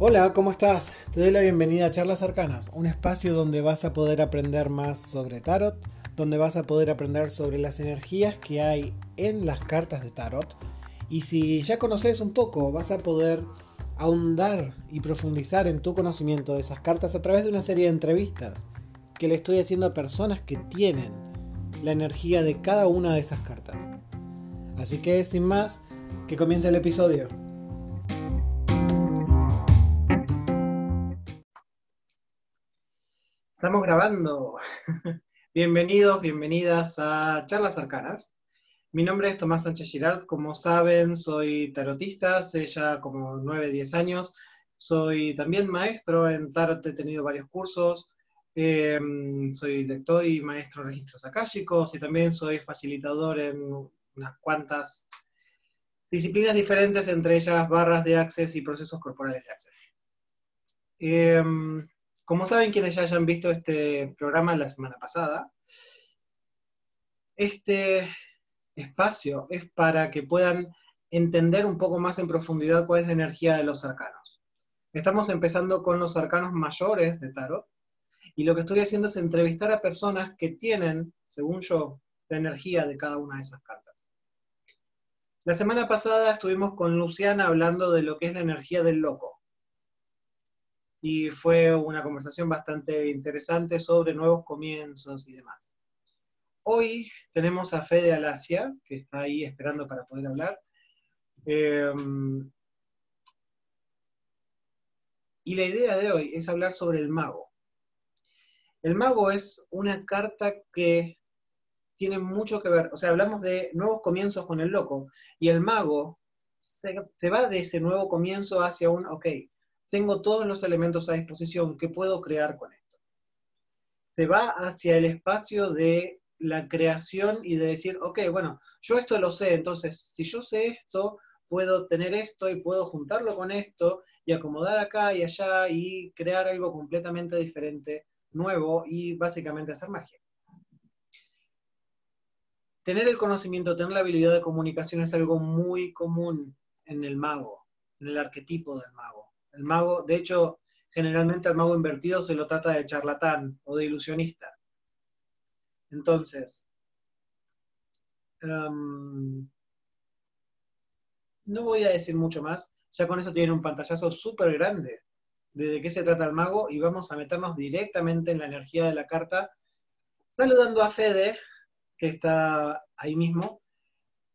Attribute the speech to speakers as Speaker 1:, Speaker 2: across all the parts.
Speaker 1: Hola, ¿cómo estás? Te doy la bienvenida a Charlas Arcanas, un espacio donde vas a poder aprender más sobre tarot, donde vas a poder aprender sobre las energías que hay en las cartas de tarot. Y si ya conoces un poco, vas a poder ahondar y profundizar en tu conocimiento de esas cartas a través de una serie de entrevistas que le estoy haciendo a personas que tienen la energía de cada una de esas cartas. Así que sin más, que comience el episodio. Estamos grabando. Bienvenidos, bienvenidas a Charlas Arcanas. Mi nombre es Tomás Sánchez Girard. Como saben, soy tarotista, hace ya como 9, 10 años. Soy también maestro en tarot, he tenido varios cursos. Em, soy lector y maestro en registros akáshicos y también soy facilitador en unas cuantas disciplinas diferentes, entre ellas barras de access y procesos corporales de access. Em, como saben quienes ya hayan visto este programa la semana pasada, este espacio es para que puedan entender un poco más en profundidad cuál es la energía de los arcanos. Estamos empezando con los arcanos mayores de Tarot, y lo que estoy haciendo es entrevistar a personas que tienen, según yo, la energía de cada una de esas cartas. La semana pasada estuvimos con Luciana hablando de lo que es la energía del loco y fue una conversación bastante interesante sobre nuevos comienzos y demás. Hoy tenemos a Fede Alasia, que está ahí esperando para poder hablar. Em, y la idea de hoy es hablar sobre el mago. El mago es una carta que tiene mucho que ver, o sea, hablamos de nuevos comienzos con el loco, y el mago se, se va de ese nuevo comienzo hacia un, ok, tengo todos los elementos a disposición, ¿qué puedo crear con esto? Se va hacia el espacio de la creación y de decir, ok, bueno, yo esto lo sé, entonces si yo sé esto, puedo tener esto y puedo juntarlo con esto y acomodar acá y allá y crear algo completamente diferente, nuevo y básicamente hacer magia. Tener el conocimiento, tener la habilidad de comunicación es algo muy común en el mago, en el arquetipo del mago. El mago, de hecho, generalmente al mago invertido se lo trata de charlatán o de ilusionista. Entonces, em, no voy a decir mucho más, ya con eso tiene un pantallazo súper grande de, de qué se trata el mago y vamos a meternos directamente en la energía de la carta, saludando a Fede, que está ahí mismo,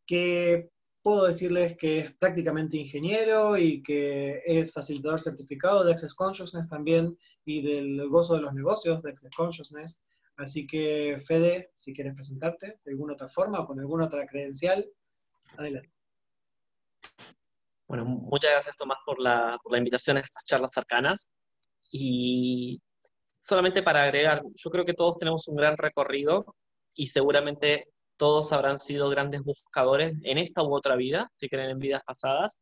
Speaker 1: que puedo decirles que es prácticamente ingeniero y que es facilitador certificado de Access Consciousness también y del gozo de los negocios de Access Consciousness. Así que, Fede, si quieres presentarte de alguna otra forma o con alguna otra credencial, adelante.
Speaker 2: Bueno, muchas gracias Tomás por la, por la invitación a estas charlas arcanas. Y solamente para agregar, yo creo que todos tenemos un gran recorrido y seguramente todos habrán sido grandes buscadores en esta u otra vida, si creen en vidas pasadas.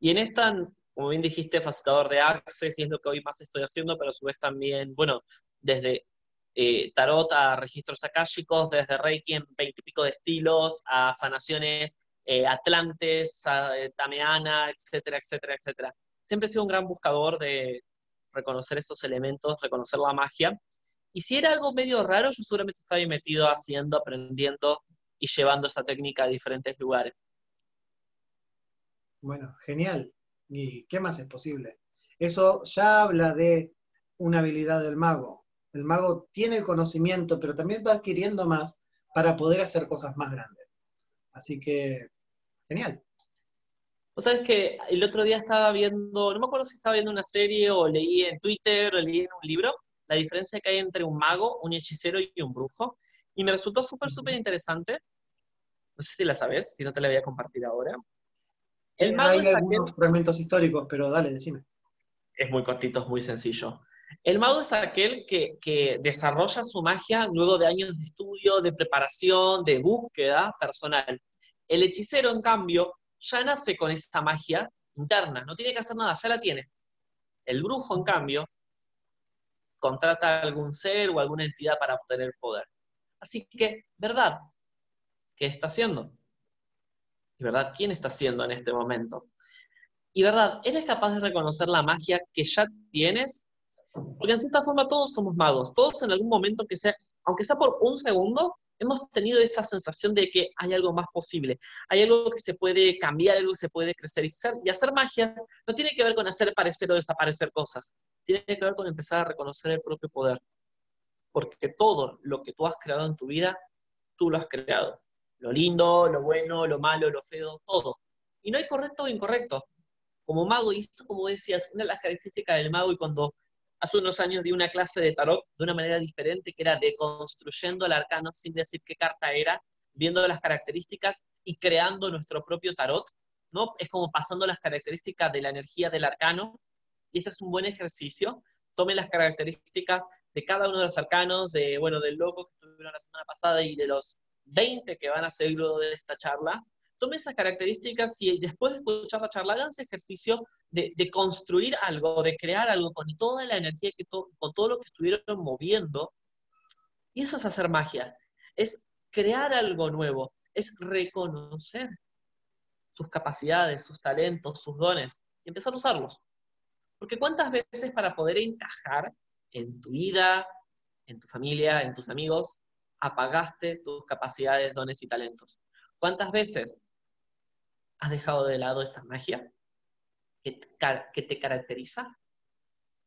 Speaker 2: Y en esta, como bien dijiste, facilitador de access, y es lo que hoy más estoy haciendo, pero a su vez también, bueno, desde eh, tarot a registros akáshicos, desde Reiki en veintipico de estilos, a sanaciones eh, atlantes, a, eh, tameana, etcétera, etcétera, etcétera. Siempre he sido un gran buscador de reconocer esos elementos, reconocer la magia, y si era algo medio raro, yo seguramente estaba ahí metido haciendo, aprendiendo y llevando esa técnica a diferentes lugares.
Speaker 1: Bueno, genial. ¿Y qué más es posible? Eso ya habla de una habilidad del mago. El mago tiene el conocimiento, pero también va adquiriendo más para poder hacer cosas más grandes. Así que, genial.
Speaker 2: Vos sabés que el otro día estaba viendo, no me acuerdo si estaba viendo una serie o leí en Twitter o leí en un libro, la diferencia que hay entre un mago, un hechicero y un brujo. Y me resultó súper, súper interesante. No sé si la sabes, si no te la voy a compartir ahora.
Speaker 1: El mago hay algunos fragmentos históricos, pero dale, decime.
Speaker 2: Es muy cortito, es muy sencillo. El mago es aquel que, que, desarrolla su magia luego de años de estudio, de preparación, de búsqueda personal. El hechicero, en cambio, ya nace con esa magia interna, no tiene que hacer nada, ya la tiene. El brujo, en cambio, contrata a algún ser o alguna entidad para obtener poder. Así que, ¿verdad? ¿Qué está haciendo? ¿Y verdad quién está haciendo en este momento? Y verdad, ¿eres capaz de reconocer la magia que ya tienes? Porque en cierta forma todos somos magos, todos en algún momento, que sea, aunque sea por un segundo, hemos tenido esa sensación de que hay algo más posible, hay algo que se puede cambiar, algo que se puede crecer. Y, y hacer magia no tiene que ver con hacer parecer o desaparecer cosas, tiene que ver con empezar a reconocer el propio poder. Porque todo lo que tú has creado en tu vida, tú lo has creado. Lo lindo, lo bueno, lo malo, lo feo, todo. Y no hay correcto o incorrecto. Como mago, y esto como decías, una de las características del mago y cuando hace unos años di una clase de tarot de una manera diferente, que era deconstruyendo el arcano sin decir qué carta era, viendo las características y creando nuestro propio tarot, ¿no? Es como pasando las características de la energía del arcano, y esto es un buen ejercicio. Tome las características de cada uno de los arcanos, de, bueno, del loco que estuvieron la semana pasada y de los 20 que van a seguir de esta charla, tome esas características y después de escuchar la charla, hagan ese ejercicio de, construir algo, de crear algo con toda la energía, que con todo lo que estuvieron moviendo. Y eso es hacer magia, es crear algo nuevo, es reconocer sus capacidades, sus talentos, sus dones y empezar a usarlos. Porque cuántas veces para poder encajar en tu vida, en tu familia, en tus amigos, apagaste tus capacidades, dones y talentos. ¿Cuántas veces has dejado de lado esa magia que te, caracteriza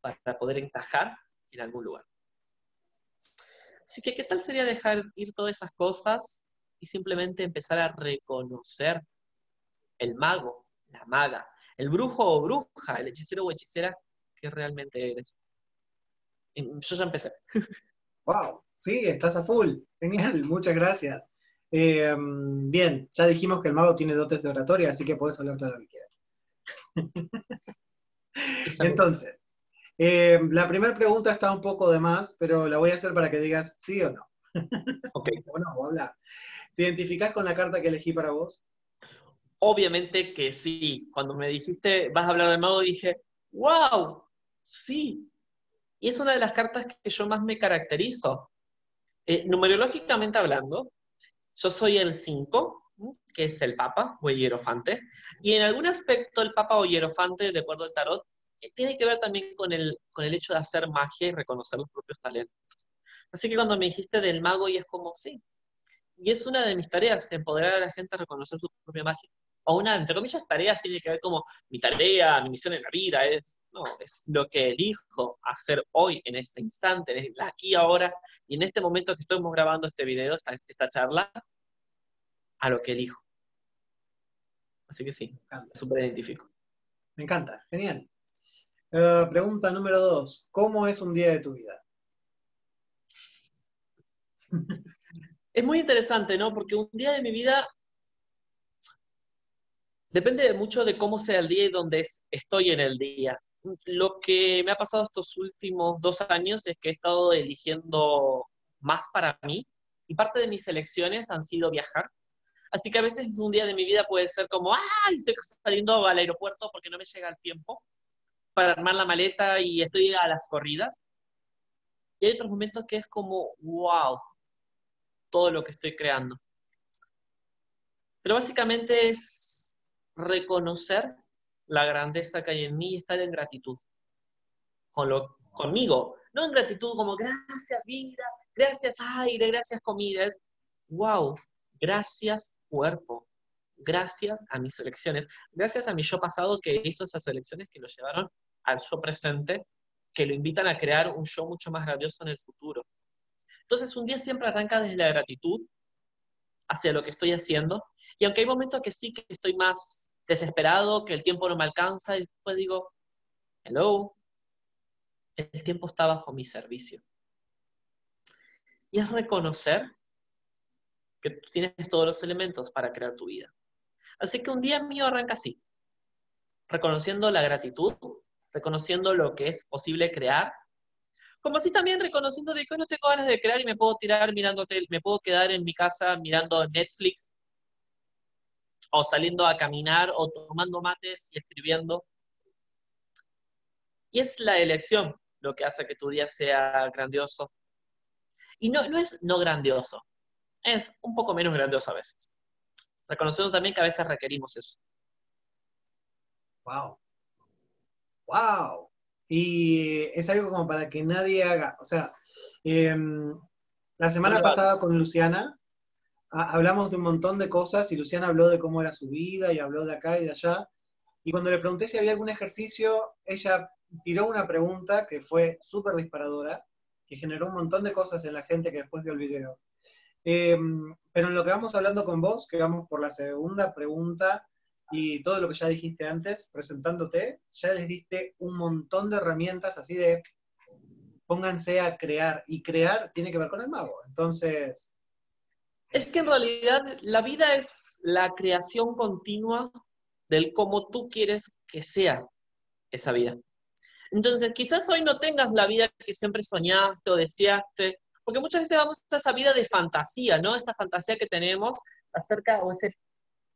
Speaker 2: para poder encajar en algún lugar. Así que, ¿qué tal sería dejar ir todas esas cosas y simplemente empezar a reconocer el mago, la maga, el brujo o bruja, el hechicero o hechicera que realmente eres? Yo ya empecé.
Speaker 1: ¡Wow! Sí, estás a full. Genial, muchas gracias. Eh, bien, ya dijimos que el mago tiene dotes de oratoria, así que puedes hablar todo lo que quieras. Entonces, eh, la primera pregunta está un poco de más, pero la voy a hacer para que digas sí o no.
Speaker 2: Ok.
Speaker 1: o no, habla. ¿Te identificás con la carta que elegí para vos?
Speaker 2: Obviamente que sí. Cuando me dijiste, vas a hablar del mago, dije, wow, sí. Y es una de las cartas que yo más me caracterizo. Eh, numerológicamente hablando, yo soy el 5, que es el Papa o el Hierofante, y en algún aspecto el Papa o Hierofante, de acuerdo al tarot, eh, tiene que ver también con el, con el hecho de hacer magia y reconocer los propios talentos. Así que cuando me dijiste del mago, y es como, sí, y es una de mis tareas, empoderar a la gente a reconocer su propia magia. O una, entre comillas, tareas tiene que ver como mi tarea, mi misión en la vida, es, no, es lo que elijo hacer hoy, en este instante, en aquí, ahora, y en este momento que estamos grabando este video, esta, esta charla, a lo que elijo. Así que sí, súper identifico.
Speaker 1: Me encanta, genial. Eh, pregunta número dos, ¿cómo es un día de tu vida?
Speaker 2: Es muy interesante, ¿no? Porque un día de mi vida depende mucho de cómo sea el día y dónde estoy en el día. Lo que me ha pasado estos últimos dos años es que he estado eligiendo más para mí y parte de mis elecciones han sido viajar. Así que a veces un día de mi vida puede ser como, ¡ay! Estoy saliendo al aeropuerto porque no me llega el tiempo para armar la maleta y estoy a las corridas. Y hay otros momentos que es como, ¡wow! Todo lo que estoy creando. Pero básicamente es reconocer la grandeza que hay en mí y estar en gratitud con lo, conmigo. No en gratitud como gracias vida, gracias aire, gracias comida. Wow, gracias cuerpo, gracias a mis elecciones, gracias a mi yo pasado que hizo esas elecciones que lo llevaron al yo presente, que lo invitan a crear un yo mucho más grandioso en el futuro. Entonces un día siempre arranca desde la gratitud hacia lo que estoy haciendo, y aunque hay momentos que sí que estoy más desesperado, que el tiempo no me alcanza, y después digo, hello, el tiempo está bajo mi servicio. Y es reconocer que tú tienes todos los elementos para crear tu vida. Así que un día mío arranca así, reconociendo la gratitud, reconociendo lo que es posible crear, como así también reconociendo de que no tengo ganas de crear y me puedo tirar mirando, me puedo quedar en mi casa mirando Netflix o saliendo a caminar, o tomando mates y escribiendo. Y es la elección lo que hace que tu día sea grandioso. Y no, no es no grandioso, es un poco menos grandioso a veces. Reconociendo también que a veces requerimos eso.
Speaker 1: Wow. Wow. Y es algo como para que nadie haga, o sea, em, la semana pasada con Luciana hablamos de un montón de cosas y Luciana habló de cómo era su vida y habló de acá y de allá. Y cuando le pregunté si había algún ejercicio, ella tiró una pregunta que fue súper disparadora, que generó un montón de cosas en la gente que después vio el video. Em, pero en lo que vamos hablando con vos, que vamos por la segunda pregunta y todo lo que ya dijiste antes, presentándote, ya les diste un montón de herramientas así de pónganse a crear. Y crear tiene que ver con el mago. Entonces.
Speaker 2: Es que en realidad la vida es la creación continua del cómo tú quieres que sea esa vida. Entonces, quizás hoy no tengas la vida que siempre soñaste o deseaste, porque muchas veces vamos a esa vida de fantasía, ¿no? Esa fantasía que tenemos acerca, o ese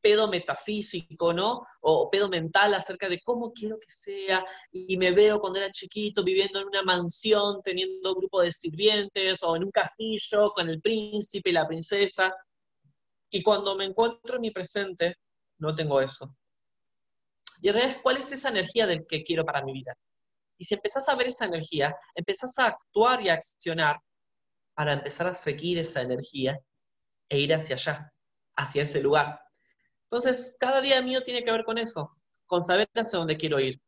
Speaker 2: pedo metafísico, ¿no? O pedo mental acerca de cómo quiero que sea, y me veo cuando era chiquito viviendo en una mansión, teniendo un grupo de sirvientes, o en un castillo con el príncipe y la princesa, y cuando me encuentro en mi presente, no tengo eso. Y en realidad, ¿cuál es esa energía del que quiero para mi vida? Y si empezás a ver esa energía, empezás a actuar y a accionar para empezar a seguir esa energía e ir hacia allá, hacia ese lugar. Entonces, cada día mío tiene que ver con eso, con saber hacia dónde quiero ir.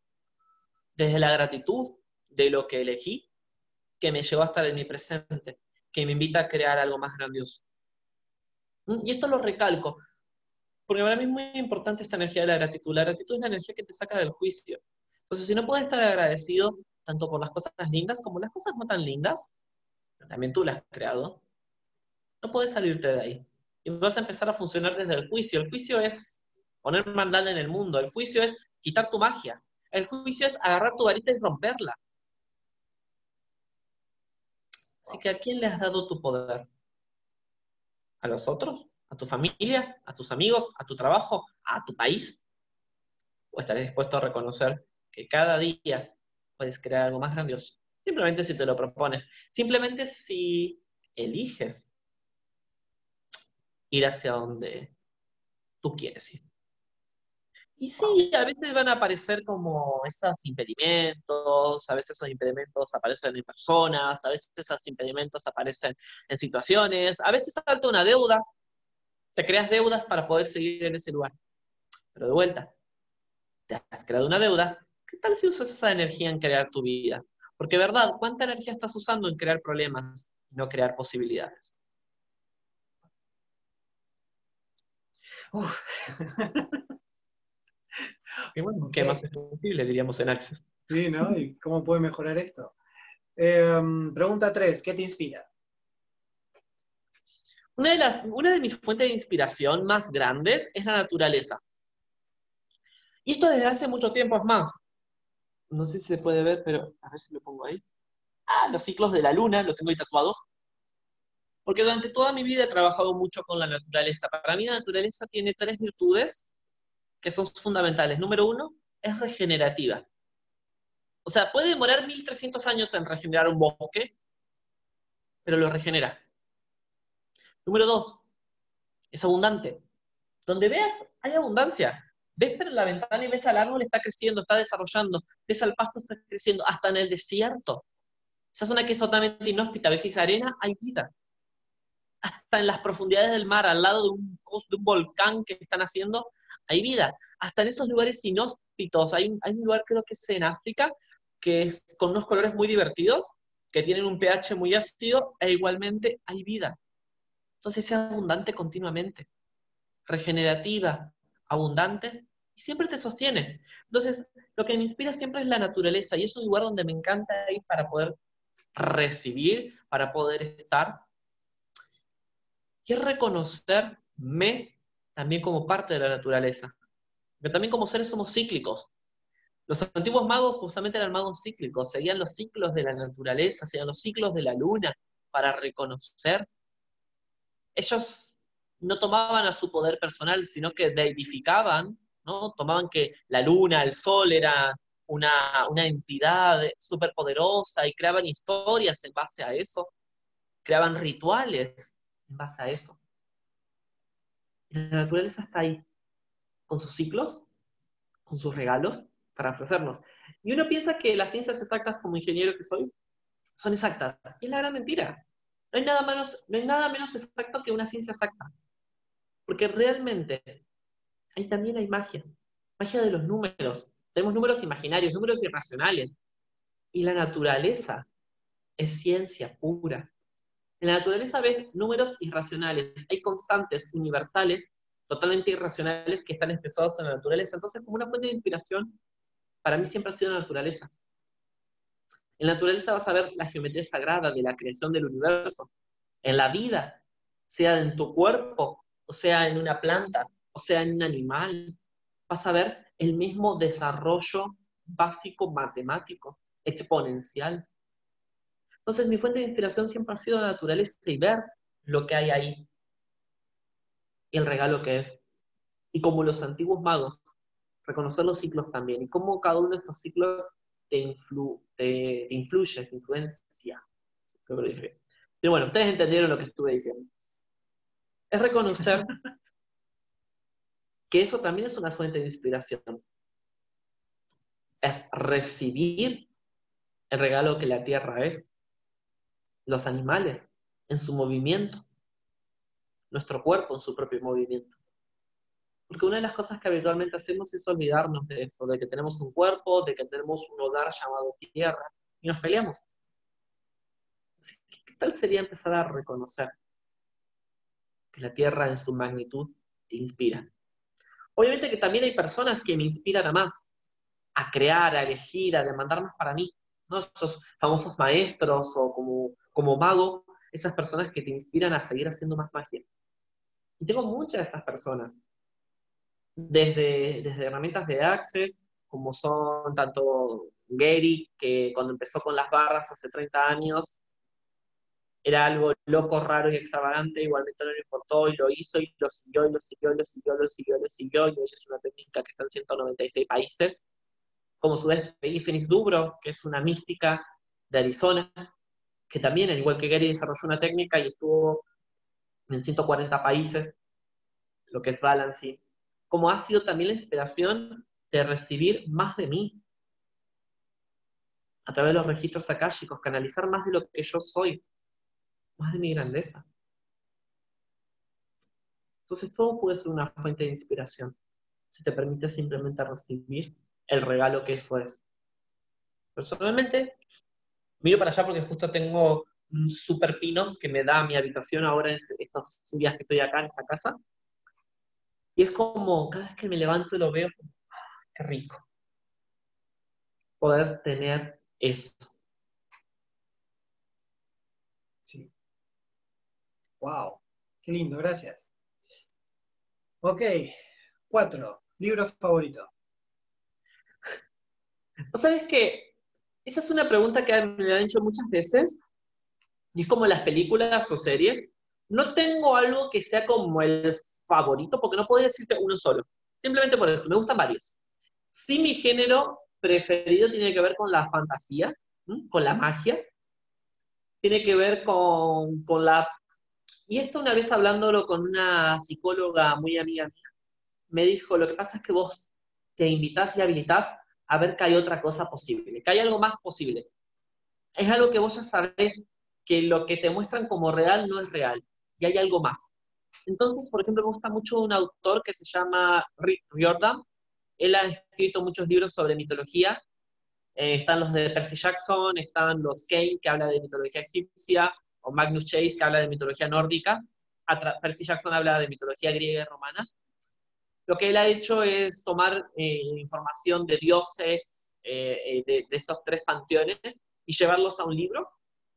Speaker 2: Desde la gratitud de lo que elegí, que me llevó a estar en mi presente, que me invita a crear algo más grandioso. ¿Mm? Y esto lo recalco, porque para mí es muy importante esta energía de la gratitud. La gratitud es la energía que te saca del juicio. Entonces, si no puedes estar agradecido tanto por las cosas lindas como las cosas no tan lindas, también tú las has creado, no puedes salirte de ahí. Y vas a empezar a funcionar desde el juicio. El juicio es poner maldad en el mundo. El juicio es quitar tu magia. El juicio es agarrar tu varita y romperla. Así que ¿a quién le has dado tu poder? ¿A los otros? ¿A tu familia? ¿A tus amigos? ¿A tu trabajo? ¿A tu país? ¿O estaré dispuesto a reconocer que cada día puedes crear algo más grandioso. Simplemente si te lo propones, simplemente si eliges ir hacia donde tú quieres ir. Y sí, a veces van a aparecer como esos impedimentos, a veces esos impedimentos aparecen en personas, a veces esos impedimentos aparecen en situaciones, a veces salta una deuda, te creas deudas para poder seguir en ese lugar. Pero de vuelta, te has creado una deuda, ¿qué tal si usas esa energía en crear tu vida? Porque, ¿verdad? ¿Cuánta energía estás usando en crear problemas y no crear posibilidades? y bueno, ¿qué más es posible, diríamos en Access?
Speaker 1: Sí, ¿no? ¿Y cómo puede mejorar esto? Em, pregunta 3, ¿qué te inspira?
Speaker 2: Una de, las, una de mis fuentes de inspiración más grandes es la naturaleza. Y esto desde hace mucho tiempo es más no sé si se puede ver, pero a ver si lo pongo ahí. Ah, los ciclos de la luna, lo tengo ahí tatuado. Porque durante toda mi vida he trabajado mucho con la naturaleza. Para mí la naturaleza tiene tres virtudes que son fundamentales. Número uno, es regenerativa. O sea, puede demorar 1300 años en regenerar un bosque, pero lo regenera. Número dos, es abundante. Donde veas, hay abundancia ves por la ventana y ves al árbol está creciendo, está desarrollando, ves al pasto está creciendo, hasta en el desierto. Esa zona que es totalmente inhóspita, ves esa arena, hay vida. Hasta en las profundidades del mar, al lado de un, volcán que están haciendo, hay vida. Hasta en esos lugares inhóspitos, hay, hay un lugar creo que es en África, que es con unos colores muy divertidos, que tienen un pH muy ácido, e igualmente hay vida. Entonces es abundante continuamente, regenerativa, abundante, siempre te sostiene. Entonces, lo que me inspira siempre es la naturaleza y es un lugar donde me encanta ir para poder recibir, para poder estar. Es reconocerme también como parte de la naturaleza. Pero también como seres somos cíclicos. Los antiguos magos justamente eran magos cíclicos, seguían los ciclos de la naturaleza, seguían los ciclos de la luna para reconocer. Ellos no tomaban a su poder personal, sino que deidificaban Tomaban que la luna, el sol era una, una entidad superpoderosa y creaban historias en base a eso, creaban rituales en base a eso. la naturaleza está ahí, con sus ciclos, con sus regalos para ofrecernos. Y uno piensa que las ciencias exactas, como ingeniero que soy, son exactas. Y es la gran mentira. No hay nada menos, exacto que una ciencia exacta. Porque realmente ahí también hay magia. Magia de los números. Tenemos números imaginarios, números irracionales. Y la naturaleza es ciencia pura. En la naturaleza ves números irracionales. Hay constantes universales totalmente irracionales que están expresados en la naturaleza. Entonces, como una fuente de inspiración, para mí siempre ha sido la naturaleza. En la naturaleza vas a ver la geometría sagrada de la creación del universo. En la vida, sea en tu cuerpo, o sea en una planta, o sea en un animal, vas a ver el mismo desarrollo básico matemático, exponencial. Entonces mi fuente de inspiración siempre ha sido la naturaleza y ver lo que hay ahí, y el regalo que es. Y como los antiguos magos, reconocer los ciclos también, y cómo cada uno de estos ciclos te, influ, te, influye, te influencia. Pero bueno, ustedes entendieron lo que estuve diciendo. Es reconocer que eso también es una fuente de inspiración. Es recibir el regalo que la tierra es, los animales en su movimiento, nuestro cuerpo en su propio movimiento. Porque una de las cosas que habitualmente hacemos es olvidarnos de eso, de que tenemos un cuerpo, de que tenemos un hogar llamado tierra, y nos peleamos. ¿Qué tal sería empezar a reconocer que la tierra en su magnitud te inspira? Obviamente que también hay personas que me inspiran a más, a crear, a elegir, a demandar más para mí. ¿no? Esos famosos maestros o como, como mago, esas personas que te inspiran a seguir haciendo más magia. Y tengo muchas de estas personas, desde, desde herramientas de Access, como son tanto Gary, que cuando empezó con las barras hace 30 años, era algo loco, raro y extravagante, igualmente no le importó y lo hizo y lo siguió y lo siguió y lo siguió, lo siguió, lo siguió, y hoy es una técnica que está en 196 países. Como su vez Peggy Phoenix Dubro, que es una mística de Arizona, que también, al igual que Gary, desarrolló una técnica y estuvo en 140 países, lo que es balancing, como ha sido también la inspiración de recibir más de mí a través de los registros akáshicos, canalizar más de lo que yo soy, más de mi grandeza. Entonces todo puede ser una fuente de inspiración, si te permite simplemente recibir el regalo que eso es. Personalmente, miro para allá porque justo tengo un super pino que me da mi habitación ahora en estos días que estoy acá en esta casa. Y es como, cada vez que me levanto y lo veo, ah, qué rico. Poder tener eso.
Speaker 1: Sí. Wow, qué lindo, gracias. Ok, cuatro, libro favorito.
Speaker 2: ¿Sabes qué? Esa es una pregunta que me han hecho muchas veces y es como las películas o series, no tengo algo que sea como el favorito, porque no podría decirte uno solo. Simplemente por eso, me gustan varios. Sí, mi género preferido tiene que ver con la fantasía, con la magia, tiene que ver con, con la... Y esto una vez hablándolo con una psicóloga muy amiga mía, me dijo, lo que pasa es que vos te invitas y habilitas a ver que hay otra cosa posible, que hay algo más posible. Es algo que vos ya sabés que lo que te muestran como real no es real y hay algo más. Entonces, por ejemplo, me gusta mucho un autor que se llama Rick Riordan. Él ha escrito muchos libros sobre mitología. Eh, están los de Percy Jackson, están los Kane, que habla de mitología egipcia, o Magnus Chase, que habla de mitología nórdica. Percy Jackson habla de mitología griega y romana. Lo que él ha hecho es tomar eh, información de dioses eh, de, de estos tres panteones y llevarlos a un libro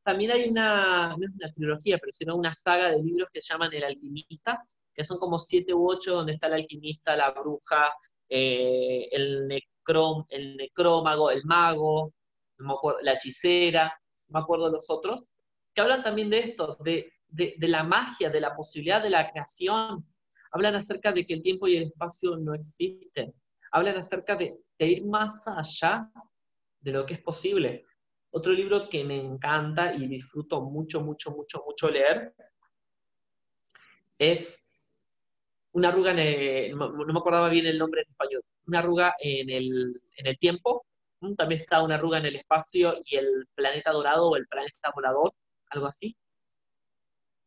Speaker 2: también hay una, no es una trilogía, pero sino una saga de libros que se llaman El Alquimista, que son como siete u ocho, donde está el alquimista, la bruja, eh, el, el necrómago, el mago, la hechicera, no me acuerdo los otros, que hablan también de esto, de, la magia, de la posibilidad de la creación. Hablan acerca de que el tiempo y el espacio no existen. Hablan acerca de ir más allá de lo que es posible. Otro libro que me encanta y disfruto mucho, mucho, mucho, mucho leer es una arruga, no, me acordaba bien el nombre en español, una arruga en el, en el tiempo, también está una arruga en el espacio y el planeta dorado o el planeta volador, algo así.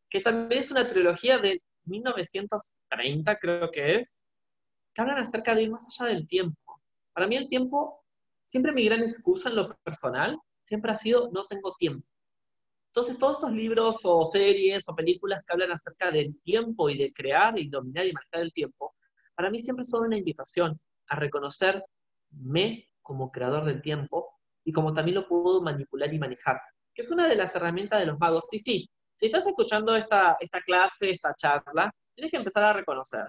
Speaker 2: Que también es una trilogía de 1930, creo que es, que hablan acerca de ir más allá del tiempo. Para mí el tiempo, siempre mi gran excusa en lo personal, siempre ha sido no tengo tiempo. Entonces, todos estos libros o series o películas que hablan acerca del tiempo y de crear y dominar y manejar el tiempo, para mí siempre son una invitación a reconocerme como creador del tiempo y como también lo puedo manipular y manejar, que es una de las herramientas de los magos. Sí, sí, si estás escuchando esta, esta clase, esta charla, tienes que empezar a reconocer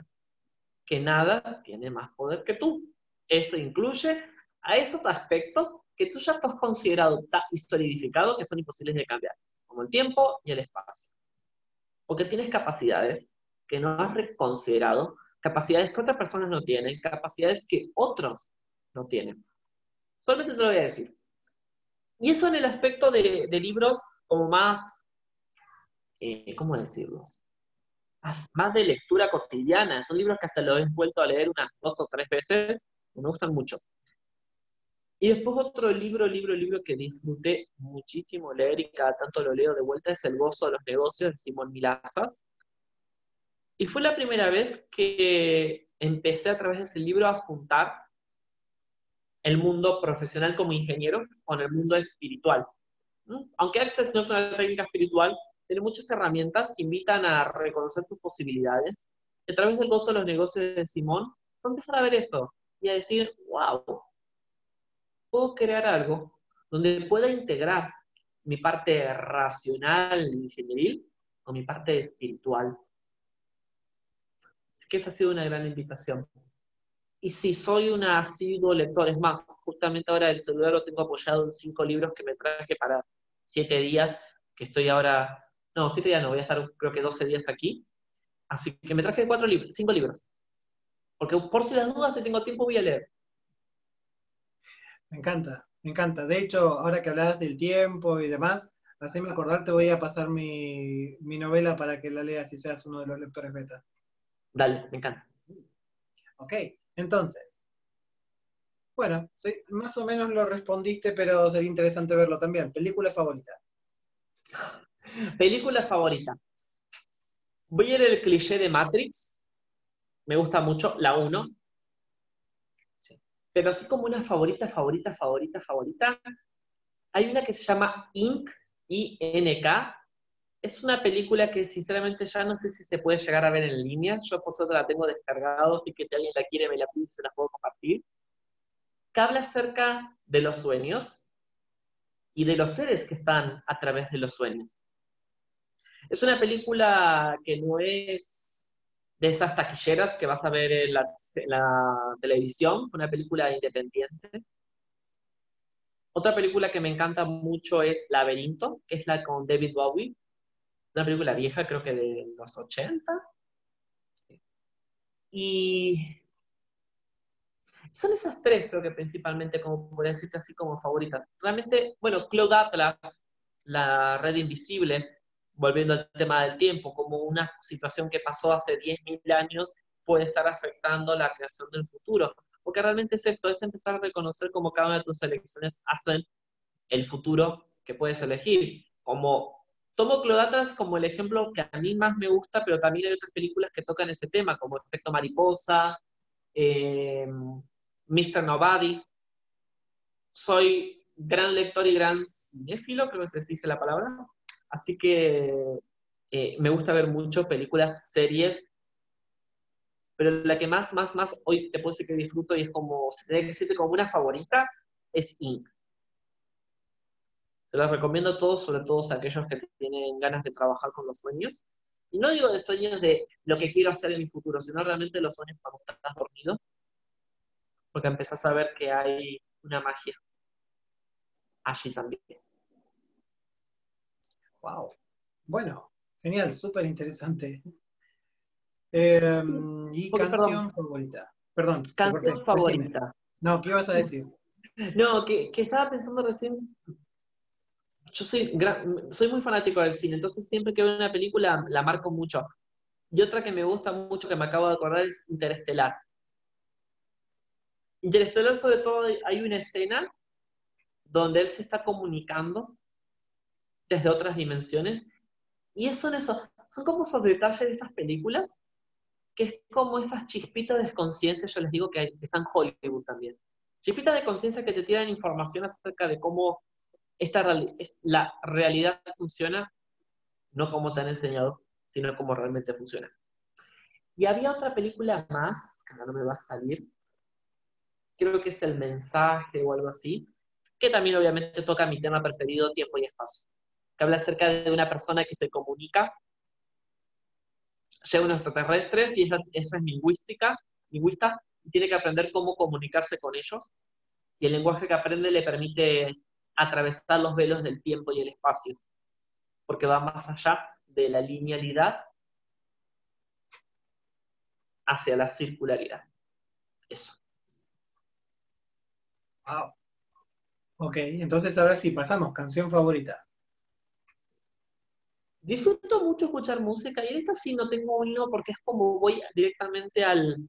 Speaker 2: que nada tiene más poder que tú. Eso incluye a esos aspectos que tú ya has considerado y solidificado que son imposibles de cambiar como el tiempo y el espacio. Porque tienes capacidades que no has reconsiderado, capacidades que otras personas no tienen, capacidades que otros no tienen. Solamente te lo voy a decir. Y eso en el aspecto de, libros como más, eh, ¿cómo decirlos? Más, de lectura cotidiana. Son libros que hasta lo he vuelto a leer unas dos o tres veces, me gustan mucho. Y después otro libro, libro, libro que disfruté muchísimo leer y cada tanto lo leo de vuelta es El gozo de los negocios de Simón Milazas. Y fue la primera vez que empecé a través de ese libro a juntar el mundo profesional como ingeniero con el mundo espiritual. Aunque Access no es una técnica espiritual, tiene muchas herramientas que invitan a reconocer tus posibilidades. a través del gozo de los negocios de Simón, fue a ver eso y a decir, wow, puedo crear algo donde pueda integrar mi parte racional, ingenieril, con mi parte espiritual. Así que esa ha sido una gran invitación. Y si soy un asiduo lector, es más, justamente ahora el celular lo tengo apoyado en cinco libros que me traje para siete días, que estoy ahora, no, siete días no, voy a estar creo que 12 días aquí. Así que me traje cuatro libros, cinco libros. Porque por si las dudas, si tengo tiempo, voy a leer.
Speaker 1: Me encanta, me encanta. De hecho, ahora que hablabas del tiempo y demás, haceme acordar, te voy a pasar mi, novela para que la leas y seas uno de los lectores beta.
Speaker 2: Dale, me encanta.
Speaker 1: Ok, entonces. Bueno, más o menos lo respondiste, pero sería interesante verlo también. ¿Película favorita?
Speaker 2: Película favorita. Voy a ir el cliché de Matrix. Me gusta mucho, la 1 pero así como una favorita, favorita, favorita, favorita, hay una que se llama Inc. I-N-K. Es una película que sinceramente ya no sé si se puede llegar a ver en línea. Yo por suerte la tengo descargado, así que si alguien la quiere me la pide se la puedo compartir. Que habla acerca de los sueños y de los seres que están a través de los sueños. Es una película que no es de esas taquilleras que vas a ver en la, televisión. Fue una película independiente. Otra película que me encanta mucho es Laberinto, que es la con David Bowie. Una película vieja, creo que de los 80. Y son esas tres, creo que principalmente, como por decirte así, como favoritas. Realmente, bueno, Cloud Atlas, La Red Invisible, volviendo al tema del tiempo, como una situación que pasó hace 10.000 años puede estar afectando la creación del futuro. Porque realmente es esto, es empezar a reconocer cómo cada una de tus elecciones hacen el futuro que puedes elegir. Como tomo Clodatas como el ejemplo que a mí más me gusta, pero también hay otras películas que tocan ese tema, como Efecto Mariposa, eh, Mr. Nobody. Soy gran lector y gran cinéfilo, creo que se dice la palabra. Así que eh, me gusta ver mucho películas, series, pero la que más, más, más hoy te puedo decir que disfruto y es como, si te decirte como una favorita, es Inc. Se las recomiendo a todos, sobre todo a aquellos que tienen ganas de trabajar con los sueños. Y no digo de sueños de lo que quiero hacer en mi futuro, sino realmente los sueños cuando estás dormido, porque empezás a ver que hay una magia allí también.
Speaker 1: Wow. Bueno, genial, súper interesante. Em, y canción favorita. Perdón.
Speaker 2: Canción favorita.
Speaker 1: No, ¿qué ibas a decir?
Speaker 2: No, que, estaba pensando recién. Yo soy, soy muy fanático del cine, entonces siempre que veo una película la marco mucho. Y otra que me gusta mucho, que me acabo de acordar, es Interestelar. Interestelar, sobre todo, hay una escena donde él se está comunicando desde otras dimensiones. Y son esos, son como esos detalles de esas películas, que es como esas chispitas de conciencia, yo les digo que, están en Hollywood también. Chispitas de conciencia que te tiran información acerca de cómo esta la realidad funciona, no como te han enseñado, sino como realmente funciona. Y había otra película más, que ahora no me va a salir, creo que es El Mensaje o algo así, que también obviamente toca mi tema preferido, tiempo y espacio, que habla acerca de una persona que se comunica, llega unos extraterrestres y esa, es lingüística, lingüista, y tiene que aprender cómo comunicarse con ellos, y el lenguaje que aprende le permite atravesar los velos del tiempo y el espacio, porque va más allá de la linealidad hacia la circularidad. Eso.
Speaker 1: Wow. Ok, entonces ahora sí, pasamos, canción favorita.
Speaker 2: Disfruto mucho escuchar música y esta sí no tengo uno porque es como voy directamente al,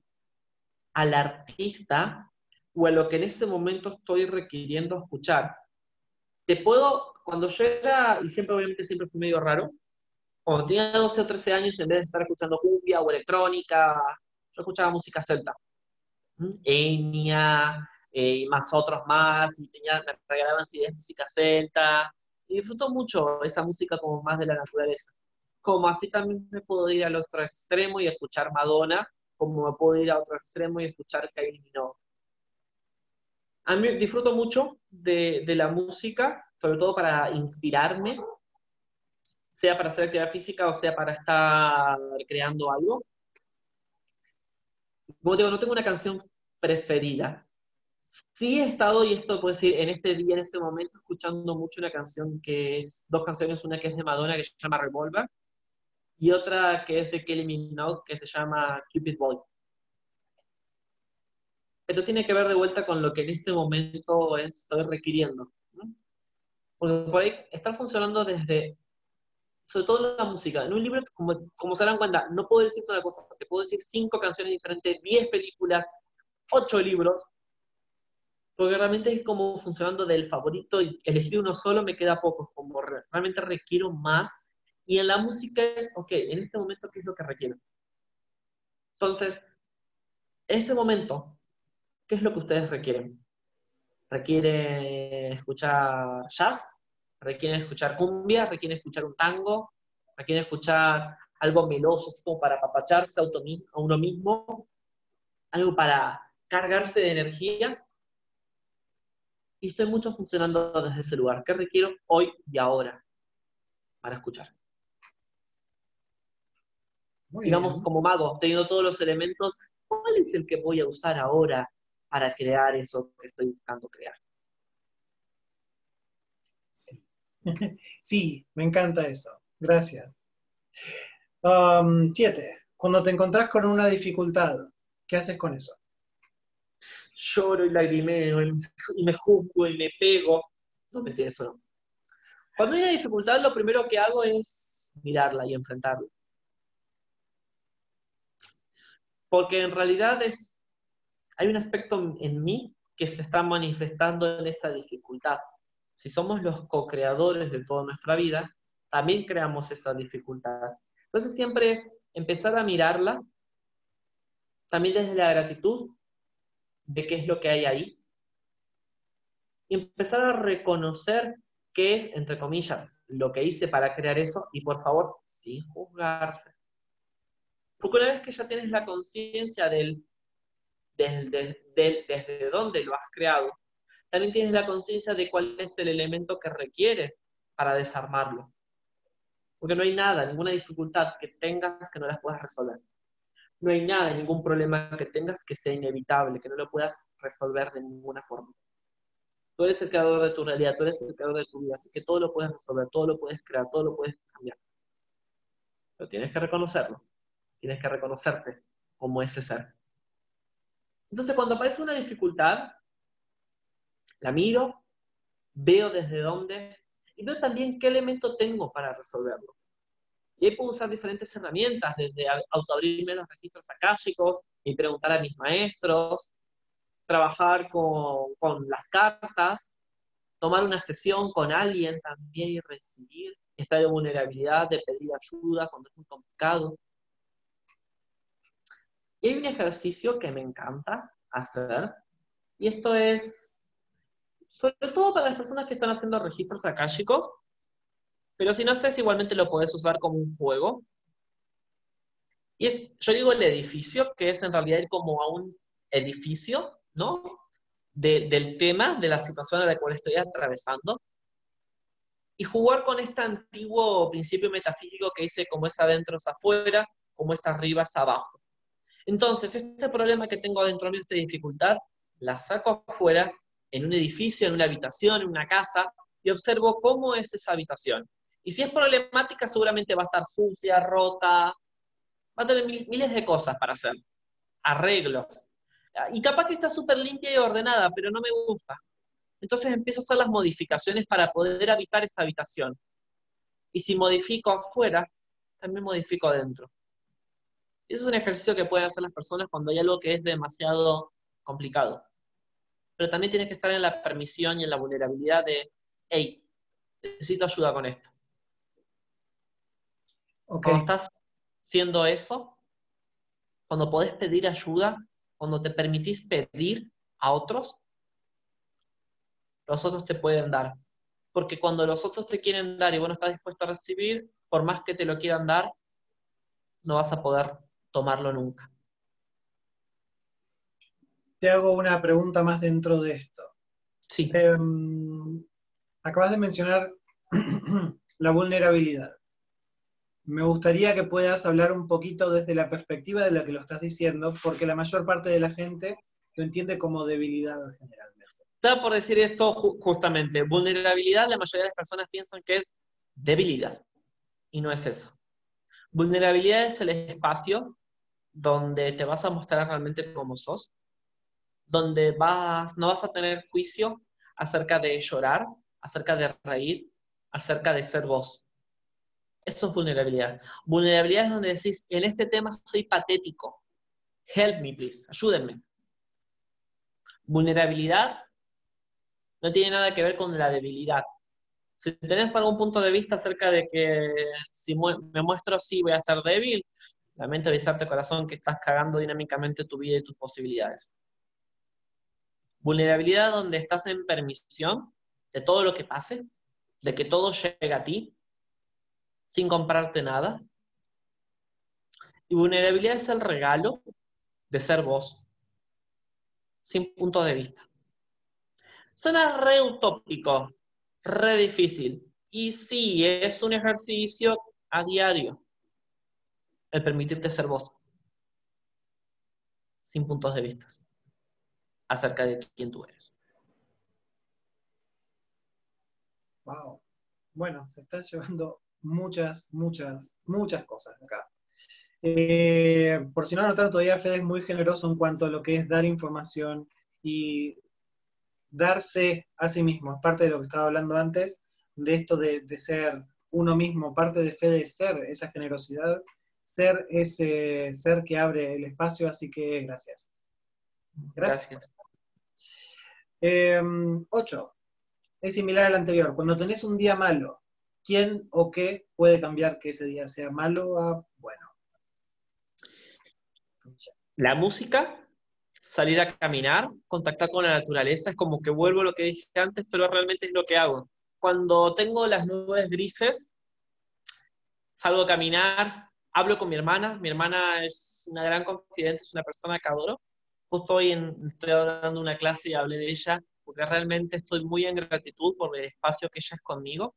Speaker 2: al artista o a lo que en este momento estoy requiriendo escuchar. Te puedo, cuando yo era, y siempre obviamente siempre fui medio raro, cuando tenía 12 o 13 años, en vez de estar escuchando cumbia o electrónica, yo escuchaba música celta. ¿Mm? Enya, eh, y más otros más, y tenía, me regalaban de música celta, y disfruto mucho esa música como más de la naturaleza. Como así también me puedo ir al otro extremo y escuchar Madonna, como me puedo ir a otro extremo y escuchar Kylie Minogue. A mí disfruto mucho de, de la música, sobre todo para inspirarme, sea para hacer actividad física o sea para estar creando algo. Como digo, no tengo una canción preferida, sí he estado, y esto puedo decir, en este día, en este momento, escuchando mucho una canción que es, dos canciones, una que es de Madonna, que se llama Revolver, y otra que es de Kelly Minogue, que se llama Cupid Boy. Pero tiene que ver de vuelta con lo que en este momento estoy requiriendo. Porque por estar funcionando desde, sobre todo la música. En un libro, como, como se dan cuenta, no puedo decirte una cosa, te puedo decir cinco canciones diferentes, diez películas, ocho libros, porque realmente es como funcionando del favorito y elegir uno solo me queda poco, como realmente requiero más. Y en la música es, ok, en este momento, ¿qué es lo que requiero? Entonces, en este momento, ¿qué es lo que ustedes requieren? ¿Requieren escuchar jazz? ¿Requieren escuchar cumbia? ¿Requieren escuchar un tango? ¿Requieren escuchar algo meloso, así como para apapacharse a uno mismo? ¿Algo para cargarse de energía? Y estoy mucho funcionando desde ese lugar. ¿Qué requiero hoy y ahora para escuchar? Digamos, como mago, teniendo todos los elementos, ¿cuál es el que voy a usar ahora para crear eso que estoy buscando crear?
Speaker 1: Sí, me encanta eso. Gracias. Um, siete. Cuando te encontrás con una dificultad, ¿qué haces con eso?
Speaker 2: Lloro y lagrimeo y me juzgo y me pego. No me eso no. Cuando hay una dificultad, lo primero que hago es mirarla y enfrentarla. Porque en realidad es, hay un aspecto en mí que se está manifestando en esa dificultad. Si somos los co-creadores de toda nuestra vida, también creamos esa dificultad. Entonces siempre es empezar a mirarla, también desde la gratitud, de qué es lo que hay ahí y empezar a reconocer qué es, entre comillas, lo que hice para crear eso y por favor, sin juzgarse. Porque una vez que ya tienes la conciencia del, desde dónde lo has creado, también tienes la conciencia de cuál es el elemento que requieres para desarmarlo. Porque no hay nada, ninguna dificultad que tengas que no las puedas resolver no hay nada, ningún problema que tengas que sea inevitable, que no lo puedas resolver de ninguna forma. Tú eres el creador de tu realidad, tú eres el creador de tu vida, así que todo lo puedes resolver, todo lo puedes crear, todo lo puedes cambiar. Pero tienes que reconocerlo, tienes que reconocerte como ese ser. Entonces, cuando aparece una dificultad, la miro, veo desde dónde y veo también qué elemento tengo para resolverlo. Y ahí puedo usar diferentes herramientas, desde autoabrirme los registros akáshicos y preguntar a mis maestros, trabajar con, con las cartas, tomar una sesión con alguien también y recibir, estar de vulnerabilidad, de pedir ayuda cuando es muy complicado. Y hay un ejercicio que me encanta hacer, y esto es sobre todo para las personas que están haciendo registros chicos, pero si no haces, igualmente lo puedes usar como un juego. Y es, yo digo el edificio, que es en realidad ir como a un edificio, ¿no? del tema, de la situación a la cual estoy atravesando, y jugar con este antiguo principio metafísico que dice como es adentro es afuera, como es arriba es abajo. Entonces, este problema que tengo adentro de esta dificultad, la saco afuera, en un edificio, en una habitación, en una casa, y observo cómo es esa habitación. Y si es problemática, seguramente va a estar sucia, rota, va a tener miles de cosas para hacer, arreglos. Y capaz que está súper limpia y ordenada, pero no me gusta. Entonces empiezo a hacer las modificaciones para poder habitar esa habitación. Y si modifico afuera, también modifico adentro. Eso es un ejercicio que pueden hacer las personas cuando hay algo que es demasiado complicado. Pero también tienes que estar en la permisión y en la vulnerabilidad de, hey, necesito ayuda con esto. Cuando estás siendo eso, cuando podés pedir ayuda, cuando te permitís pedir a otros, los otros te pueden dar. Porque cuando los otros te quieren dar y vos no estás dispuesto a recibir, por más que te lo quieran dar, no vas a poder tomarlo nunca.
Speaker 1: Te hago una pregunta más dentro de esto.
Speaker 2: Sí.
Speaker 1: Em, acabas de mencionar la vulnerabilidad. Me gustaría que puedas hablar un poquito desde la perspectiva de la que lo estás diciendo, porque la mayor parte de la gente lo entiende como debilidad general
Speaker 2: estaba por decir esto justamente. Vulnerabilidad, la mayoría de las personas piensan que es debilidad. Y no es eso. Vulnerabilidad es el espacio donde te vas a mostrar realmente como sos, donde vas, no vas a tener juicio acerca de llorar, acerca de reír, acerca de ser vos. Eso es vulnerabilidad. Vulnerabilidad es donde decís, en este tema soy patético. Help me, please. Ayúdenme. Vulnerabilidad no tiene nada que ver con la debilidad. Si tenés algún punto de vista acerca de que si me muestro así voy a ser débil, lamento avisarte corazón que estás cagando dinámicamente tu vida y tus posibilidades. Vulnerabilidad donde estás en permisión de todo lo que pase, de que todo llegue a ti, sin comprarte nada. Y vulnerabilidad es el regalo de ser vos, sin punto de vista. Suena re utópico, re difícil. Y sí, es un ejercicio a diario el permitirte ser vos, sin puntos de vista acerca de quién tú eres.
Speaker 1: Wow. Bueno, se están llevando muchas, muchas, muchas cosas acá. Eh, por si no notaron, todavía Fede es muy generoso en cuanto a lo que es dar información y darse a sí mismo, es parte de lo que estaba hablando antes, de esto de, ser uno mismo, parte de fe de ser esa generosidad, ser ese ser que abre el espacio, así que gracias. Gracias. Em, ocho, es similar al anterior. Cuando tenés un día malo, ¿quién o qué puede cambiar que ese día sea malo a bueno?
Speaker 2: La música salir a caminar, contactar con la naturaleza, es como que vuelvo a lo que dije antes, pero realmente es lo que hago. Cuando tengo las nubes grises, salgo a caminar, hablo con mi hermana, mi hermana es una gran confidente, es una persona que adoro. Justo hoy estoy dando una clase y hablé de ella, porque realmente estoy muy en gratitud por el espacio que ella es conmigo.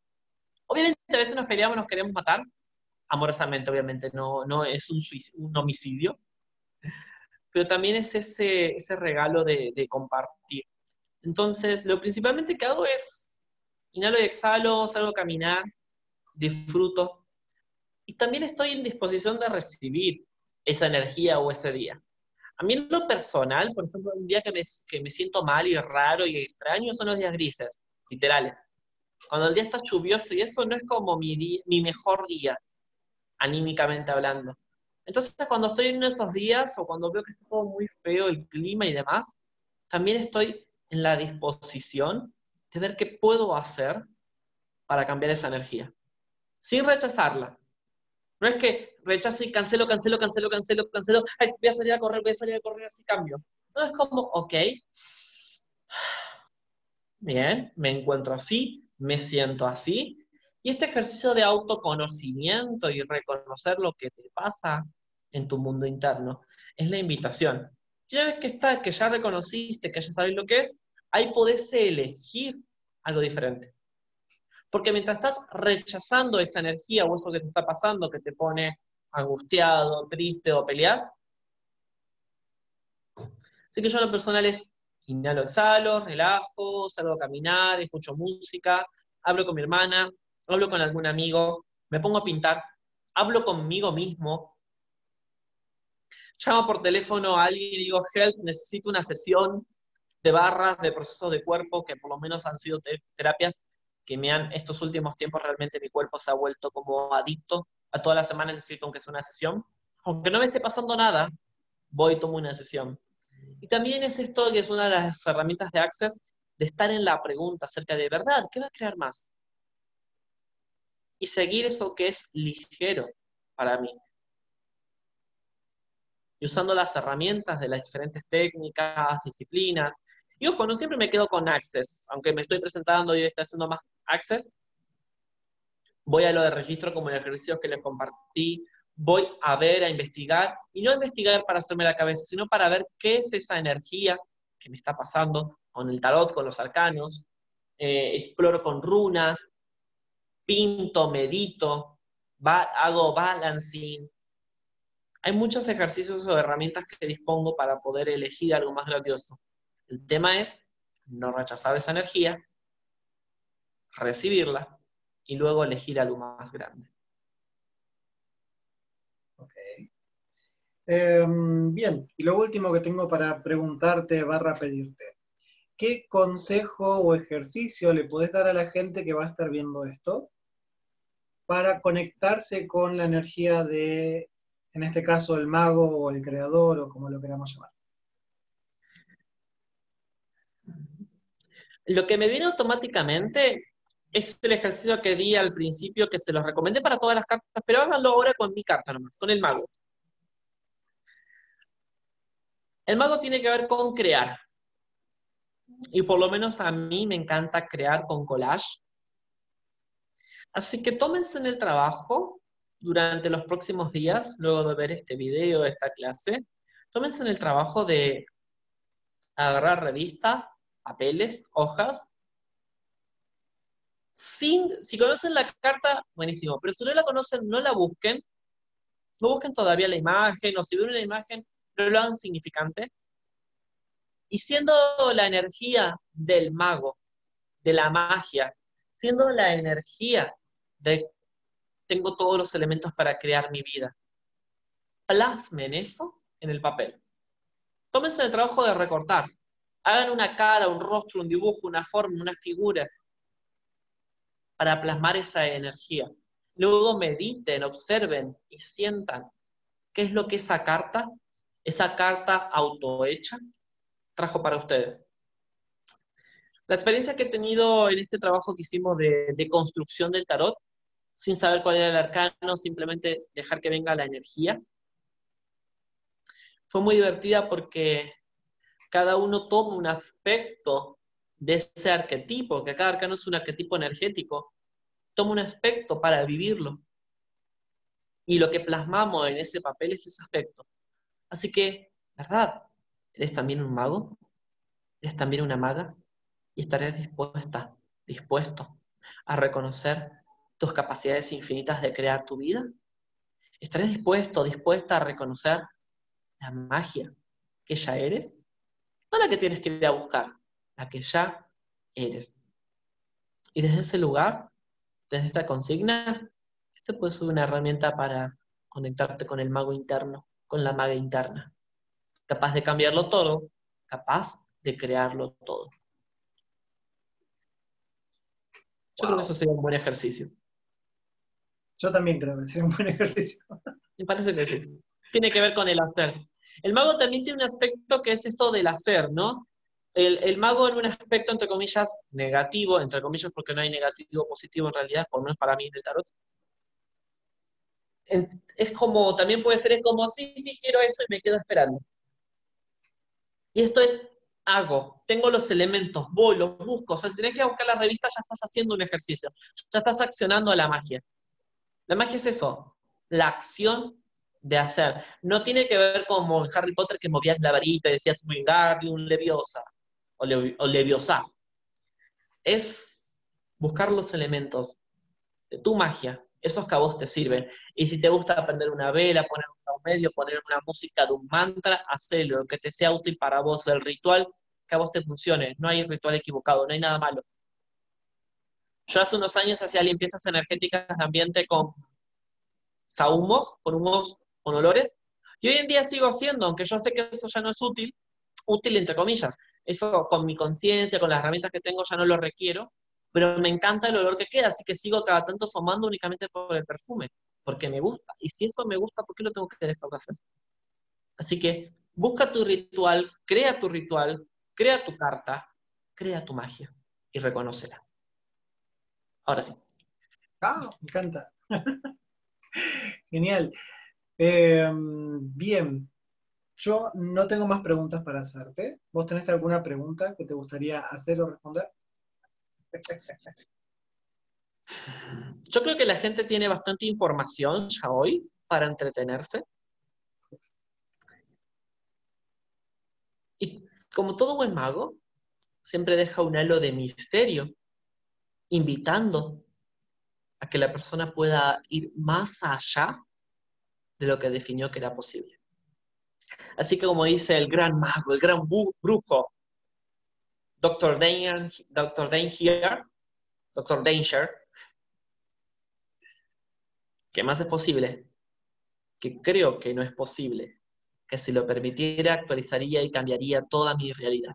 Speaker 2: Obviamente a veces nos peleamos, nos queremos matar, amorosamente, obviamente, no, no es un, un homicidio, pero también es ese, ese regalo de, de, compartir. Entonces, lo principalmente que hago es inhalo y exhalo, salgo a caminar, disfruto, y también estoy en disposición de recibir esa energía o ese día. A mí en lo personal, por ejemplo, un día que me, que me siento mal y raro y extraño son los días grises, literales. Cuando el día está lluvioso y eso no es como mi, mi mejor día, anímicamente hablando. Entonces, cuando estoy en esos días o cuando veo que está todo muy feo el clima y demás, también estoy en la disposición de ver qué puedo hacer para cambiar esa energía, sin rechazarla. No es que rechazo y cancelo, cancelo, cancelo, cancelo, cancelo, Ay, voy a salir a correr, voy a salir a correr, así cambio. No es como, ok, bien, me encuentro así, me siento así, y este ejercicio de autoconocimiento y reconocer lo que te pasa en tu mundo interno es la invitación. Ya ves que está, que ya reconociste, que ya sabes lo que es, ahí podés elegir algo diferente. Porque mientras estás rechazando esa energía o eso que te está pasando, que te pone angustiado, triste o peleas, así que yo lo personal es inhalo, exhalo, relajo, salgo a caminar, escucho música, hablo con mi hermana, hablo con algún amigo, me pongo a pintar, hablo conmigo mismo, llamo por teléfono a alguien y digo, help, necesito una sesión de barras, de procesos de cuerpo, que por lo menos han sido terapias que me han, estos últimos tiempos realmente mi cuerpo se ha vuelto como adicto, a todas las semanas necesito aunque sea una sesión, aunque no me esté pasando nada, voy y tomo una sesión. Y también es esto que es una de las herramientas de Access, de estar en la pregunta acerca de, ¿verdad? ¿Qué va a crear más? Y seguir eso que es ligero para mí. Y usando las herramientas de las diferentes técnicas, disciplinas, y ojo, no siempre me quedo con Access, aunque me estoy presentando y estoy haciendo más Access. Voy a lo de registro como el ejercicio que les compartí, voy a ver, a investigar, y no investigar para hacerme la cabeza, sino para ver qué es esa energía que me está pasando con el tarot, con los arcanos, eh, exploro con runas, pinto, medito, hago balancing. Hay muchos ejercicios o herramientas que dispongo para poder elegir algo más grandioso. El tema es no rechazar esa energía, recibirla y luego elegir algo más grande.
Speaker 1: Ok. Em, bien, y lo último que tengo para preguntarte barra pedirte. ¿Qué consejo o ejercicio le podés dar a la gente que va a estar viendo esto para conectarse con la energía de, en este caso, el mago o el creador o como lo queramos llamar?
Speaker 2: Lo que me viene automáticamente es el ejercicio que di al principio, que se los recomendé para todas las cartas, pero háganlo ahora con mi carta nomás, con el mago. El mago tiene que ver con crear. Y por lo menos a mí me encanta crear con collage. Así que tómense en el trabajo durante los próximos días, luego de ver este video, esta clase, tómense en el trabajo de agarrar revistas, papeles, hojas. Sin, si conocen la carta, buenísimo, pero si no la conocen, no la busquen. No busquen todavía la imagen, o si ven una imagen, lo hagan significante. Y siendo la energía del mago, de la magia, siendo la energía de tengo todos los elementos para crear mi vida, plasmen eso en el papel. Tómense el trabajo de recortar. Hagan una cara, un rostro, un dibujo, una forma, una figura para plasmar esa energía. Luego mediten, observen y sientan qué es lo que esa carta, esa carta autohecha, trajo para ustedes. La experiencia que he tenido en este trabajo que hicimos de, construcción del tarot, sin saber cuál era el arcano, simplemente dejar que venga la energía, fue muy divertida porque cada uno toma un aspecto de ese arquetipo, que cada arcano es un arquetipo energético, toma un aspecto para vivirlo. Y lo que plasmamos en ese papel es ese aspecto. Así que, ¿verdad? ¿Eres también un mago? ¿Eres también una maga? Y estarás dispuesta, dispuesto a reconocer tus capacidades infinitas de crear tu vida. ¿Estarás dispuesto, dispuesta a reconocer la magia que ya eres no la que tienes que ir a buscar, la que ya eres. Y desde ese lugar, desde esta consigna, este puede ser una herramienta para conectarte con el mago interno, con la maga interna. Capaz de cambiarlo todo, capaz de crearlo todo. Yo creo que eso sería un buen ejercicio.
Speaker 1: Yo también creo que sería un buen ejercicio.
Speaker 2: Me parece que sí. Tiene que ver con el hacer. El mago también tiene un aspecto que es esto del hacer, ¿no? el, mago en un aspecto, entre comillas, negativo, entre comillas porque no hay negativo positivo en realidad, por lo menos para mí en el tarot, es como, también puede ser, es como, sí, sí, quiero eso y me quedo esperando. Y esto es, hago, tengo los elementos, voy, los busco, o sea, si tenés que buscar la revista, ya estás haciendo un ejercicio, ya estás accionando a la magia. La magia es eso, la acción de hacer. No tiene que ver como en Harry Potter que movías la varita y decías un Leviosa o Leviosa. Es buscar los elementos de tu magia, esos que vos te sirven. Y si te gusta aprender una vela, poner un medio, poner una música de un mantra, hacelo, lo que te sea útil para vos, el ritual que a vos te funcione. No hay ritual equivocado, no hay nada malo. Yo hace unos años hacía limpiezas energéticas de ambiente con sahumos, con humos, con olores, y hoy en día sigo haciendo, aunque yo sé que eso ya no es útil, útil entre comillas. Eso con mi conciencia, con las herramientas que tengo, ya no lo requiero, pero me encanta el olor que queda, así que sigo cada tanto fumando únicamente por el perfume, porque me gusta. Y si eso me gusta, ¿por qué lo tengo que dejar de hacer? Así que busca tu ritual, crea tu ritual, crea tu carta, crea tu magia y reconócela. Ahora sí.
Speaker 1: Ah, me encanta. Genial. Em, bien, yo no tengo más preguntas para hacerte. ¿Vos tenés alguna pregunta que te gustaría hacer o responder?
Speaker 2: Yo creo que la gente tiene bastante información ya hoy para entretenerse. Y como todo buen mago, siempre deja un halo de misterio, invitando a que la persona pueda ir más allá de lo que definió que era posible. Así que como dice el gran mago, el gran brujo Dr. Dane Dr. Danger, ¿qué más es posible? Que creo que no es posible, que si lo permitiera actualizaría y cambiaría toda mi realidad.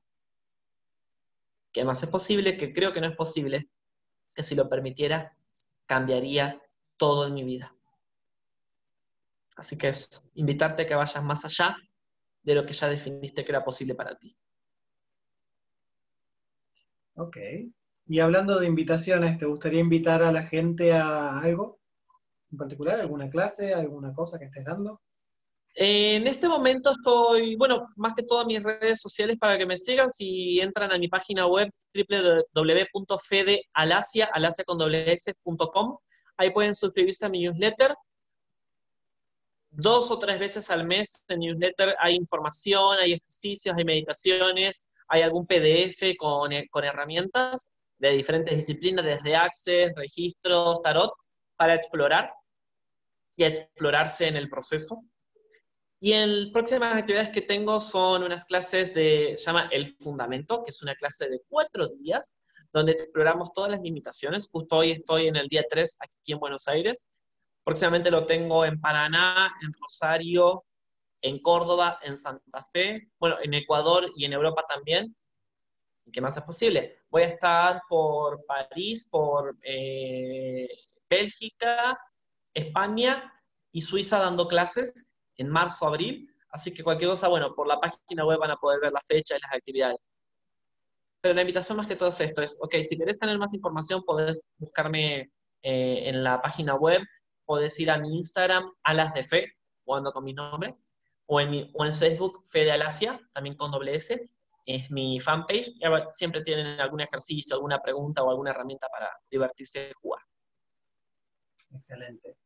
Speaker 2: ¿Qué más es posible? Que creo que no es posible, que si lo permitiera cambiaría todo en mi vida. Así que es invitarte a que vayas más allá de lo que ya definiste que era posible para ti.
Speaker 1: Ok. Y hablando de invitaciones, ¿te gustaría invitar a la gente a algo en particular? ¿Alguna clase, alguna cosa que estés dando?
Speaker 2: En este momento estoy, bueno, más que todo mis redes sociales para que me sigan, si entran a mi página web www.fedealasia.com, ahí pueden suscribirse a mi newsletter. Dos o tres veces al mes en newsletter hay información, hay ejercicios, hay meditaciones, hay algún PDF con, eh, con herramientas de diferentes disciplinas, desde Access, registros, tarot, para explorar y explorarse en el proceso. Y en próximas actividades que tengo son unas clases de, se llama El Fundamento, que es una clase de cuatro días, donde exploramos todas las limitaciones. Justo hoy estoy en el día 3 aquí en Buenos Aires. Próximamente lo tengo en Paraná, en Rosario, en Córdoba, en Santa Fe, bueno, en Ecuador y en Europa también. ¿Qué más es posible? Voy a estar por París, por eh, Bélgica, España y Suiza dando clases en marzo, abril. Así que cualquier cosa, bueno, por la página web van a poder ver la fecha y las actividades. Pero la invitación más que todo es esto, es, ok, si querés tener más información, podés buscarme eh, en la página web, podés ir a mi Instagram, Alas de Fe, jugando con mi nombre, o en, Facebook, Fede Alasia, también con doble S, es mi fanpage. Siempre tienen algún ejercicio, alguna pregunta o alguna herramienta para divertirse y jugar.
Speaker 1: Excelente.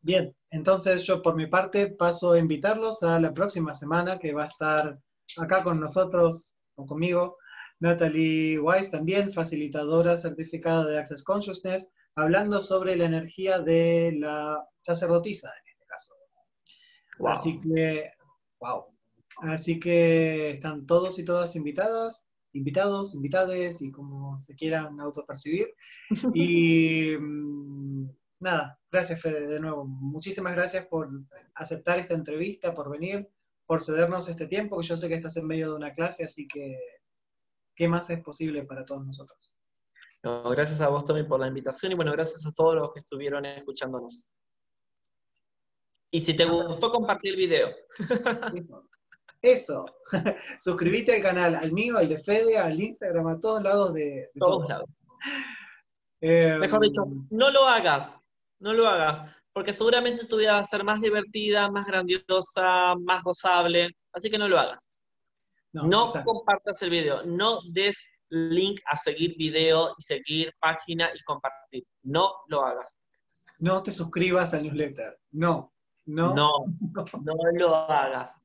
Speaker 1: Bien, entonces yo por mi parte paso a invitarlos a la próxima semana que va a estar acá con nosotros o conmigo Natalie Weiss, también facilitadora certificada de Access Consciousness, hablando sobre la energía de la sacerdotisa Así que, wow. Así que están todos y todas invitadas, invitados, invitades y como se quieran autopercibir. Y mm, nada, gracias Fede de nuevo. Muchísimas gracias por aceptar esta entrevista, por venir, por cedernos este tiempo, que yo sé que estás en medio de una clase, así que, ¿qué más es posible para todos nosotros?
Speaker 2: gracias a vos, Tommy, por la invitación y bueno, gracias a todos los que estuvieron escuchándonos. Y si te gustó, compartir el video.
Speaker 1: Eso. Suscríbete al canal, al mío, al de Fede, al Instagram, a todos lados de, de
Speaker 2: Todos
Speaker 1: todos.
Speaker 2: lados.
Speaker 1: Eh,
Speaker 2: Mejor dicho, no lo hagas, no lo hagas, porque seguramente tu vida va a ser más divertida, más grandiosa, más gozable, así que no lo hagas. No,
Speaker 1: exacto.
Speaker 2: compartas el video, no des link a seguir video y seguir página y compartir. No lo hagas.
Speaker 1: No te suscribas al newsletter. No, no,
Speaker 2: No, no lo hagas.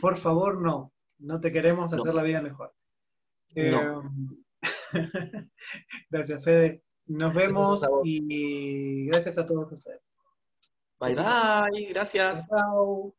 Speaker 1: por favor, no. No te queremos
Speaker 2: No.
Speaker 1: hacer la vida mejor.
Speaker 2: No.
Speaker 1: Eh, gracias, Fede. Nos vemos y gracias a todos ustedes.
Speaker 2: Bye bye, gracias.
Speaker 1: Chao.